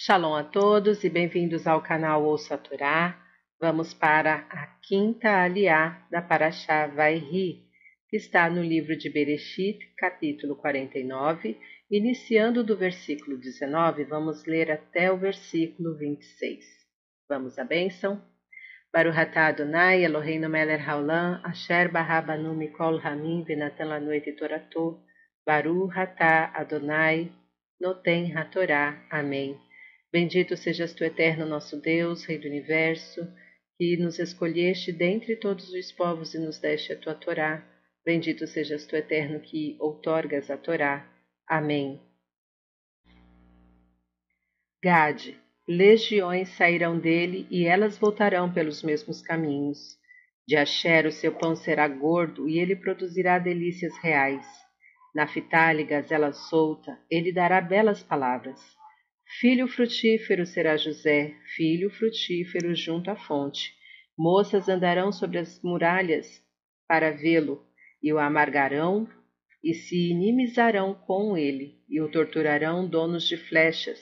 Shalom a todos e bem-vindos ao canal Ouça Torá. Vamos para a quinta aliá da Paraxá Vairi, que está no livro de Bereshit, capítulo 49, iniciando do versículo 19, vamos ler até o versículo 26. Vamos à bênção? Baruch atah Adonai Eloheinu melech haolam, asher barabanu mikol hamim venatan lanoit torato, Baruch atah Adonai noten hatorá. Amém. Bendito sejas tu, eterno nosso Deus, Rei do universo, que nos escolheste dentre todos os povos e nos deste a tua Torá. Bendito sejas tu, eterno, que outorgas a Torá. Amém. Gade, legiões sairão dele e elas voltarão pelos mesmos caminhos. De Asher o seu pão será gordo e ele produzirá delícias reais. Naphtali, gazela solta, ele dará belas palavras. Filho frutífero será José, filho frutífero junto à fonte. Moças andarão sobre as muralhas para vê-lo, e o amargarão e se inimizarão com ele, e o torturarão donos de flechas.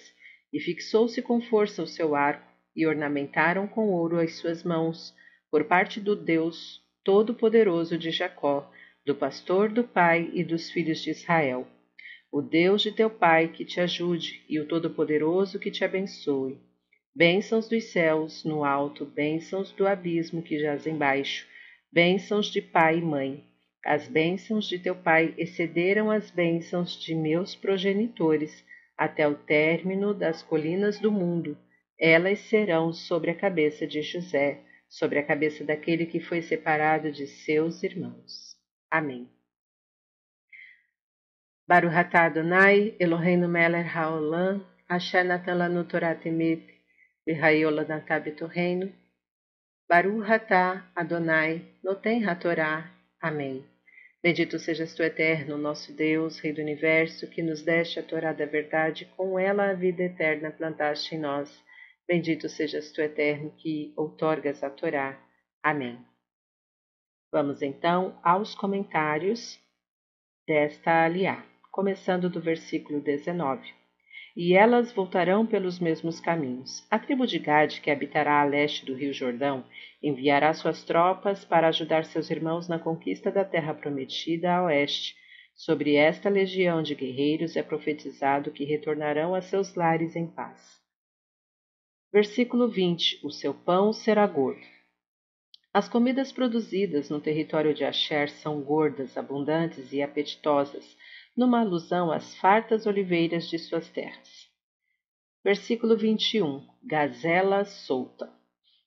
E fixou-se com força o seu arco, e ornamentaram com ouro as suas mãos, por parte do Deus Todo-Poderoso de Jacó, do pastor do pai e dos filhos de Israel o Deus de teu Pai que te ajude e o Todo-Poderoso que te abençoe. Bênçãos dos céus no alto, bênçãos do abismo que jaz embaixo, bênçãos de pai e mãe. As bênçãos de teu Pai excederam as bênçãos de meus progenitores até o término das colinas do mundo. Elas serão sobre a cabeça de José, sobre a cabeça daquele que foi separado de seus irmãos. Amém. Atah Adonai, Eloheinu melech haolam, asher natan lanu Torah temet, v'hayola natan b'torreino. Baruch atah Adonai, noten hatorá. Amém. Bendito sejas tu, eterno, nosso Deus, Rei do Universo, que nos deste a Torá da verdade, com ela a vida eterna plantaste em nós. Bendito sejas tu, eterno, que outorgas a Torá. Amém. Vamos então aos comentários desta aliá começando do versículo 19. E elas voltarão pelos mesmos caminhos. A tribo de Gade, que habitará a leste do rio Jordão, enviará suas tropas para ajudar seus irmãos na conquista da terra prometida a oeste. Sobre esta legião de guerreiros é profetizado que retornarão a seus lares em paz. Versículo 20: O seu pão será gordo. As comidas produzidas no território de Asher são gordas, abundantes e apetitosas, numa alusão às fartas oliveiras de suas terras. Versículo 21. Gazela solta.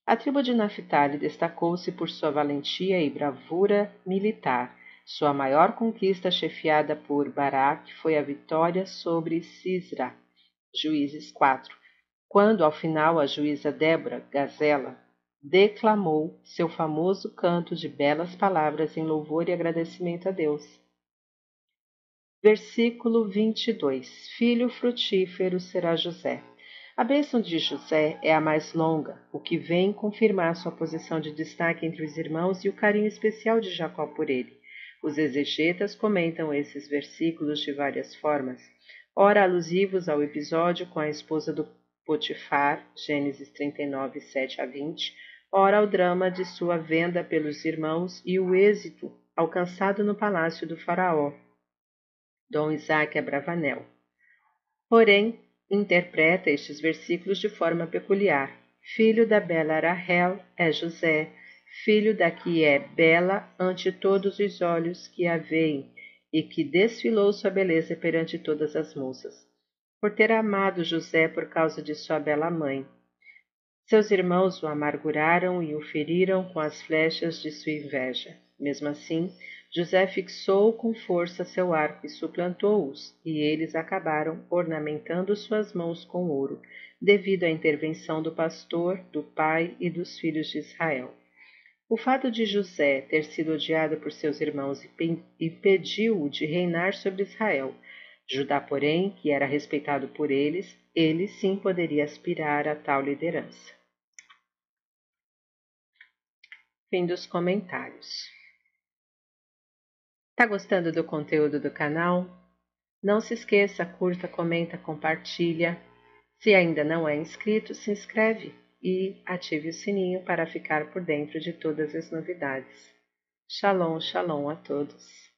A tribo de Naphtali destacou-se por sua valentia e bravura militar. Sua maior conquista, chefiada por Barak, foi a vitória sobre Sisra, Juízes 4, quando, ao final, a juíza Débora, Gazela, declamou seu famoso canto de belas palavras em louvor e agradecimento a Deus. Versículo 22. Filho frutífero será José. A bênção de José é a mais longa, o que vem confirmar sua posição de destaque entre os irmãos e o carinho especial de Jacó por ele. Os exegetas comentam esses versículos de várias formas, ora alusivos ao episódio com a esposa do Potifar, Gênesis 39, 7 a 20, ora ao drama de sua venda pelos irmãos e o êxito alcançado no palácio do faraó, Dom Isaac Abravanel. Porém, interpreta estes versículos de forma peculiar. Filho da bela Rahel é José, filho da que é bela ante todos os olhos que a veem, e que desfilou sua beleza perante todas as moças, por ter amado José por causa de sua bela mãe. Seus irmãos o amarguraram e o feriram com as flechas de sua inveja. Mesmo assim, José fixou com força seu arco e suplantou-os, e eles acabaram ornamentando suas mãos com ouro, devido à intervenção do pastor, do pai e dos filhos de Israel. O fato de José ter sido odiado por seus irmãos e pediu-o de reinar sobre Israel, Judá, porém, que era respeitado por eles, ele sim poderia aspirar a tal liderança. Fim dos comentários. Tá gostando do conteúdo do canal? Não se esqueça, curta, comenta, compartilha. Se ainda não é inscrito, se inscreve e ative o sininho para ficar por dentro de todas as novidades. Shalom, shalom a todos.